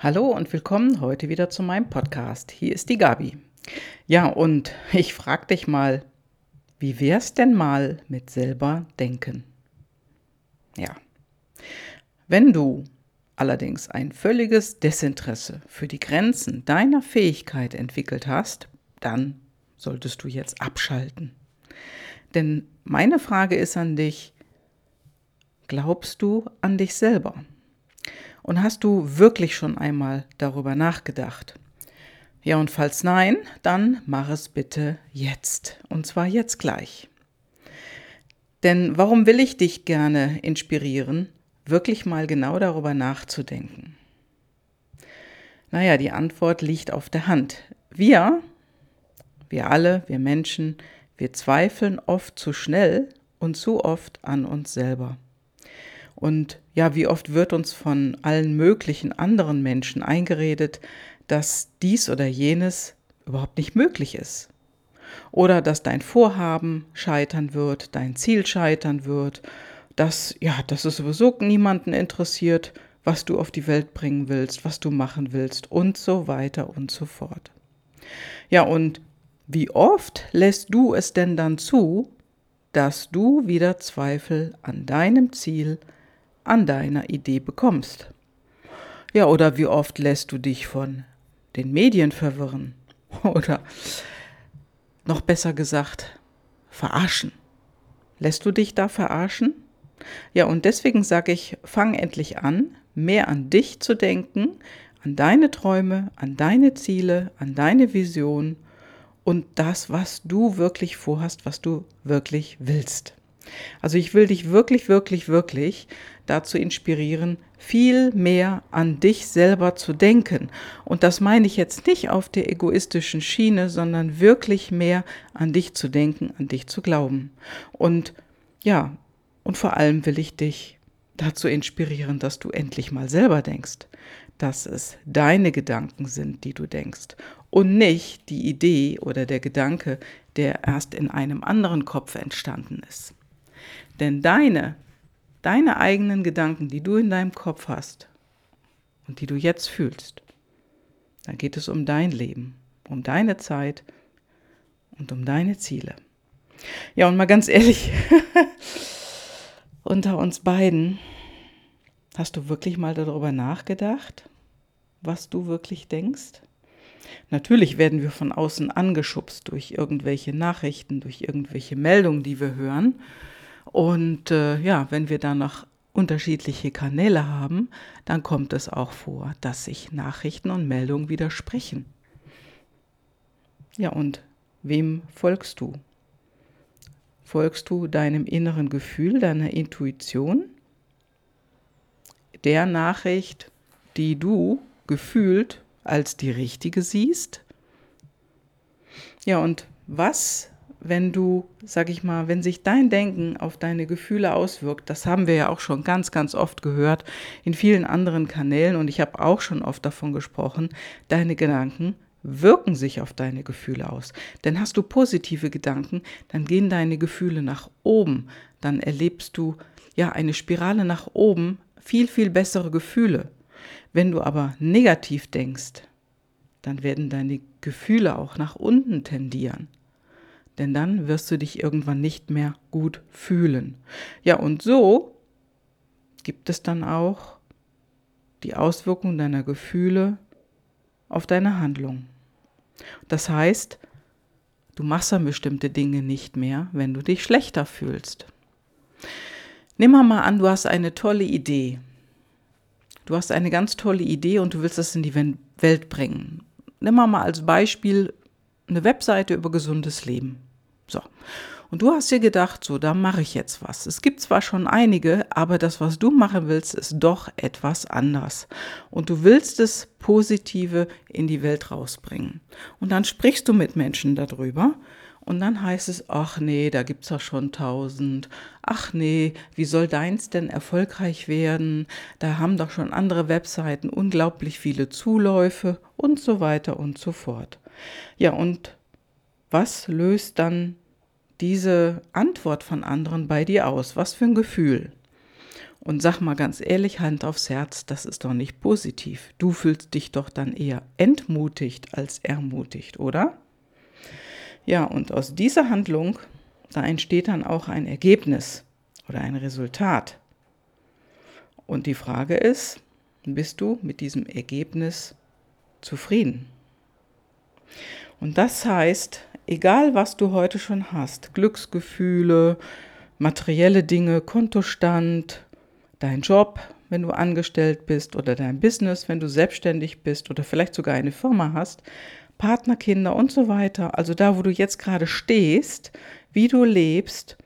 Hallo und willkommen heute wieder zu meinem Podcast. Hier ist die Gabi. Ja, und ich frage dich mal, wie wär's denn mal mit selber denken? Ja. Wenn du allerdings ein völliges Desinteresse für die Grenzen deiner Fähigkeit entwickelt hast, dann solltest du jetzt abschalten. Denn meine Frage ist an dich, glaubst du an dich selber? Und hast du wirklich schon einmal darüber nachgedacht? Ja, und falls nein, dann mach es bitte jetzt. Und zwar jetzt gleich. Denn warum will ich dich gerne inspirieren, wirklich mal genau darüber nachzudenken? Naja, die Antwort liegt auf der Hand. Wir, wir alle, wir Menschen, wir zweifeln oft zu schnell und zu oft an uns selber. Und ja, wie oft wird uns von allen möglichen anderen Menschen eingeredet, dass dies oder jenes überhaupt nicht möglich ist. Oder dass dein Vorhaben scheitern wird, dein Ziel scheitern wird, dass, ja, dass es sowieso niemanden interessiert, was du auf die Welt bringen willst, was du machen willst und so weiter und so fort. Ja, und wie oft lässt du es denn dann zu, dass du wieder Zweifel an deinem Ziel, an deiner Idee bekommst. Ja, oder wie oft lässt du dich von den Medien verwirren? Oder noch besser gesagt, verarschen. Lässt du dich da verarschen? Ja, und deswegen sage ich, fang endlich an, mehr an dich zu denken, an deine Träume, an deine Ziele, an deine Vision und das, was du wirklich vorhast, was du wirklich willst. Also ich will dich wirklich, wirklich, wirklich dazu inspirieren, viel mehr an dich selber zu denken. Und das meine ich jetzt nicht auf der egoistischen Schiene, sondern wirklich mehr an dich zu denken, an dich zu glauben. Und ja, und vor allem will ich dich dazu inspirieren, dass du endlich mal selber denkst, dass es deine Gedanken sind, die du denkst und nicht die Idee oder der Gedanke, der erst in einem anderen Kopf entstanden ist. Denn deine, deine eigenen Gedanken, die du in deinem Kopf hast und die du jetzt fühlst, da geht es um dein Leben, um deine Zeit und um deine Ziele. Ja, und mal ganz ehrlich, unter uns beiden, hast du wirklich mal darüber nachgedacht, was du wirklich denkst? Natürlich werden wir von außen angeschubst durch irgendwelche Nachrichten, durch irgendwelche Meldungen, die wir hören. Und äh, ja, wenn wir dann noch unterschiedliche Kanäle haben, dann kommt es auch vor, dass sich Nachrichten und Meldungen widersprechen. Ja, und wem folgst du? Folgst du deinem inneren Gefühl, deiner Intuition, der Nachricht, die du gefühlt als die richtige siehst? Ja, und was wenn du, sag ich mal, wenn sich dein Denken auf deine Gefühle auswirkt, das haben wir ja auch schon ganz, ganz oft gehört in vielen anderen Kanälen und ich habe auch schon oft davon gesprochen, deine Gedanken wirken sich auf deine Gefühle aus. Denn hast du positive Gedanken, dann gehen deine Gefühle nach oben, dann erlebst du ja eine Spirale nach oben, viel, viel bessere Gefühle. Wenn du aber negativ denkst, dann werden deine Gefühle auch nach unten tendieren denn dann wirst du dich irgendwann nicht mehr gut fühlen. Ja, und so gibt es dann auch die Auswirkungen deiner Gefühle auf deine Handlung. Das heißt, du machst dann bestimmte Dinge nicht mehr, wenn du dich schlechter fühlst. Nimm mal an, du hast eine tolle Idee. Du hast eine ganz tolle Idee und du willst das in die Welt bringen. Nimm mal als Beispiel eine Webseite über gesundes Leben. So. Und du hast dir gedacht, so, da mache ich jetzt was. Es gibt zwar schon einige, aber das, was du machen willst, ist doch etwas anders. Und du willst das Positive in die Welt rausbringen. Und dann sprichst du mit Menschen darüber. Und dann heißt es, ach nee, da gibt's ja schon tausend. Ach nee, wie soll deins denn erfolgreich werden? Da haben doch schon andere Webseiten unglaublich viele Zuläufe und so weiter und so fort. Ja, und was löst dann diese Antwort von anderen bei dir aus? Was für ein Gefühl? Und sag mal ganz ehrlich, Hand aufs Herz, das ist doch nicht positiv. Du fühlst dich doch dann eher entmutigt als ermutigt, oder? Ja, und aus dieser Handlung, da entsteht dann auch ein Ergebnis oder ein Resultat. Und die Frage ist, bist du mit diesem Ergebnis zufrieden? Und das heißt, egal was du heute schon hast, Glücksgefühle, materielle Dinge, Kontostand, dein Job, wenn du angestellt bist oder dein Business, wenn du selbstständig bist oder vielleicht sogar eine Firma hast, Partnerkinder und so weiter, also da, wo du jetzt gerade stehst, wie du lebst,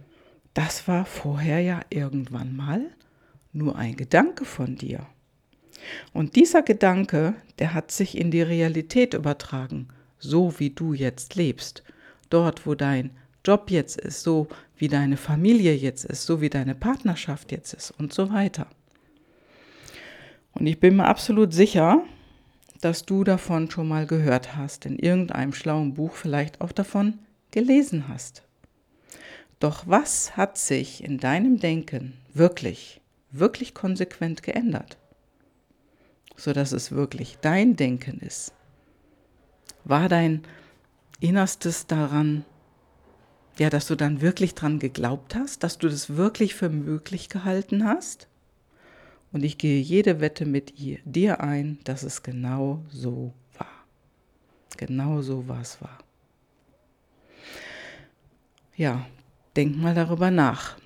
das war vorher ja irgendwann mal nur ein Gedanke von dir. Und dieser Gedanke, der hat sich in die Realität übertragen, so wie du jetzt lebst. Dort, wo dein Job jetzt ist, so wie deine Familie jetzt ist, so wie deine Partnerschaft jetzt ist und so weiter. Und ich bin mir absolut sicher, dass du davon schon mal gehört hast, in irgendeinem schlauen Buch vielleicht auch davon gelesen hast. Doch was hat sich in deinem Denken wirklich, wirklich konsequent geändert? Sodass es wirklich dein Denken ist. War dein Innerstes daran, ja, dass du dann wirklich dran geglaubt hast, dass du das wirklich für möglich gehalten hast? Und ich gehe jede Wette mit ihr, dir ein, dass es genau so war. Genau so war es war. Ja, denk mal darüber nach.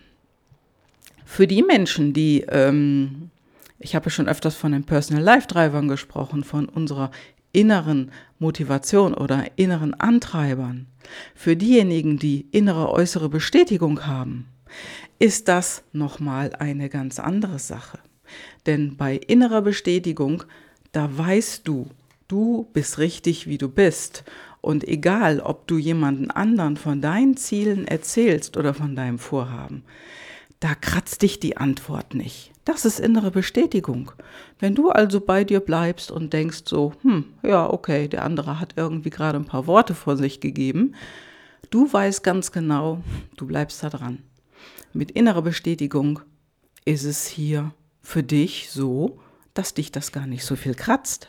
Für die Menschen, die, ähm, ich habe schon öfters von den Personal Life Drivern gesprochen, von unserer inneren Motivation oder inneren Antreibern. Für diejenigen, die innere äußere Bestätigung haben, ist das nochmal eine ganz andere Sache. Denn bei innerer Bestätigung, da weißt du, du bist richtig, wie du bist. Und egal, ob du jemanden anderen von deinen Zielen erzählst oder von deinem Vorhaben, da kratzt dich die Antwort nicht. Das ist innere Bestätigung. Wenn du also bei dir bleibst und denkst so, hm, ja, okay, der andere hat irgendwie gerade ein paar Worte vor sich gegeben, du weißt ganz genau, du bleibst da dran. Mit innerer Bestätigung ist es hier für dich so, dass dich das gar nicht so viel kratzt.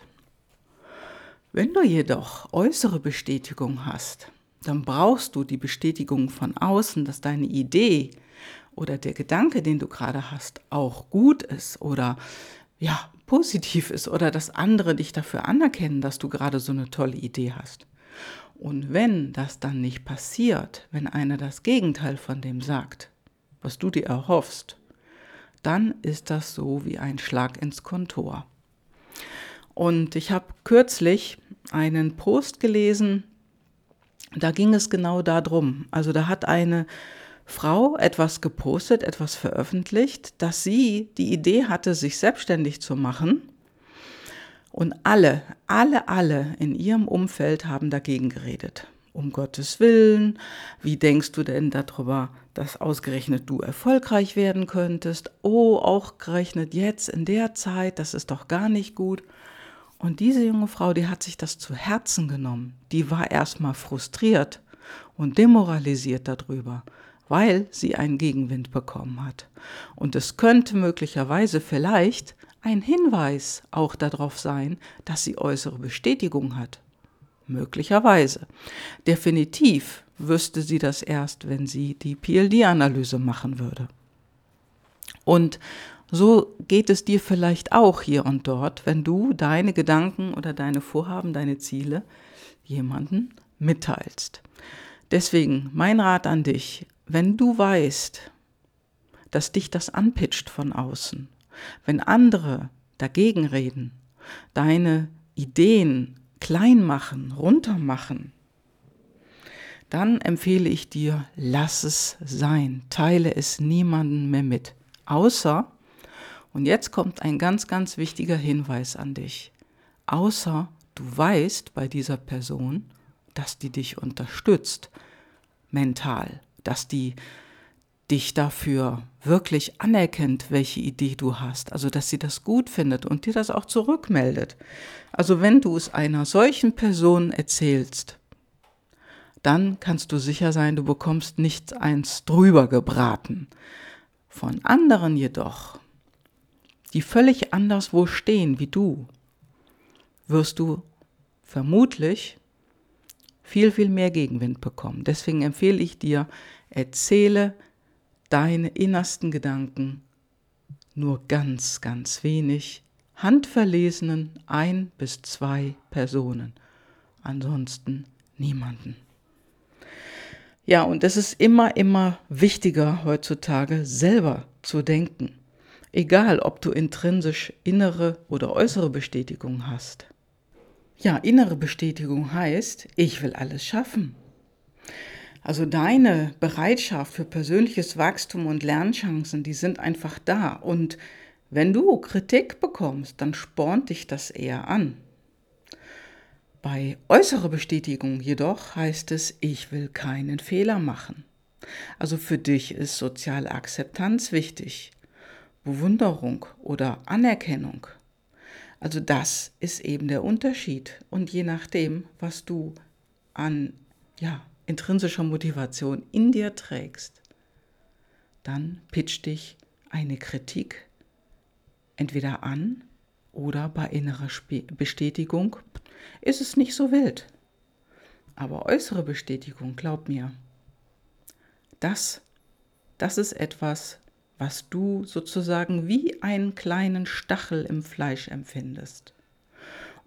Wenn du jedoch äußere Bestätigung hast, dann brauchst du die Bestätigung von außen, dass deine Idee oder der Gedanke, den du gerade hast, auch gut ist oder ja, positiv ist oder dass andere dich dafür anerkennen, dass du gerade so eine tolle Idee hast. Und wenn das dann nicht passiert, wenn einer das Gegenteil von dem sagt, was du dir erhoffst, dann ist das so wie ein Schlag ins Kontor. Und ich habe kürzlich einen Post gelesen, da ging es genau darum. Also da hat eine Frau etwas gepostet, etwas veröffentlicht, dass sie die Idee hatte, sich selbstständig zu machen. Und alle, alle, alle in ihrem Umfeld haben dagegen geredet um Gottes Willen, wie denkst du denn darüber, dass ausgerechnet du erfolgreich werden könntest? Oh, auch gerechnet jetzt in der Zeit, das ist doch gar nicht gut. Und diese junge Frau, die hat sich das zu Herzen genommen. Die war erstmal frustriert und demoralisiert darüber, weil sie einen Gegenwind bekommen hat. Und es könnte möglicherweise vielleicht ein Hinweis auch darauf sein, dass sie äußere Bestätigung hat. Möglicherweise. Definitiv wüsste sie das erst, wenn sie die PLD-Analyse machen würde. Und so geht es dir vielleicht auch hier und dort, wenn du deine Gedanken oder deine Vorhaben, deine Ziele jemanden mitteilst. Deswegen mein Rat an dich, wenn du weißt, dass dich das anpitcht von außen, wenn andere dagegen reden, deine Ideen klein machen, runter machen, dann empfehle ich dir, lass es sein, teile es niemanden mehr mit. Außer, und jetzt kommt ein ganz, ganz wichtiger Hinweis an dich, außer du weißt bei dieser Person, dass die dich unterstützt, mental, dass die dich dafür wirklich anerkennt, welche Idee du hast, also dass sie das gut findet und dir das auch zurückmeldet. Also wenn du es einer solchen Person erzählst, dann kannst du sicher sein, du bekommst nichts eins drüber gebraten. Von anderen jedoch, die völlig anderswo stehen wie du, wirst du vermutlich viel, viel mehr Gegenwind bekommen. Deswegen empfehle ich dir, erzähle deine innersten Gedanken nur ganz, ganz wenig, handverlesenen ein bis zwei Personen. Ansonsten niemanden. Ja, und es ist immer, immer wichtiger heutzutage selber zu denken. Egal, ob du intrinsisch innere oder äußere Bestätigung hast. Ja, innere Bestätigung heißt, ich will alles schaffen. Also deine Bereitschaft für persönliches Wachstum und Lernchancen, die sind einfach da. Und wenn du Kritik bekommst, dann spornt dich das eher an. Bei äußerer Bestätigung jedoch heißt es, ich will keinen Fehler machen. Also für dich ist soziale Akzeptanz wichtig, Bewunderung oder Anerkennung. Also das ist eben der Unterschied. Und je nachdem, was du an ja, intrinsischer Motivation in dir trägst, dann pitcht dich eine Kritik entweder an oder bei innerer Bestätigung ist es nicht so wild. Aber äußere Bestätigung, glaub mir, das, das ist etwas, was du sozusagen wie einen kleinen Stachel im Fleisch empfindest.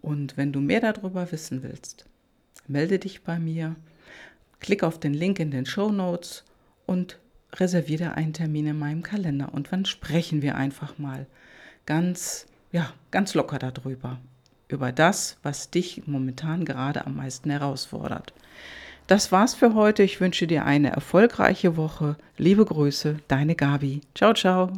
Und wenn du mehr darüber wissen willst, melde dich bei mir, klick auf den Link in den Show Notes und reserviere einen Termin in meinem Kalender. Und dann sprechen wir einfach mal ganz, ja, ganz locker darüber. Über das, was dich momentan gerade am meisten herausfordert. Das war's für heute. Ich wünsche dir eine erfolgreiche Woche. Liebe Grüße, deine Gabi. Ciao, ciao.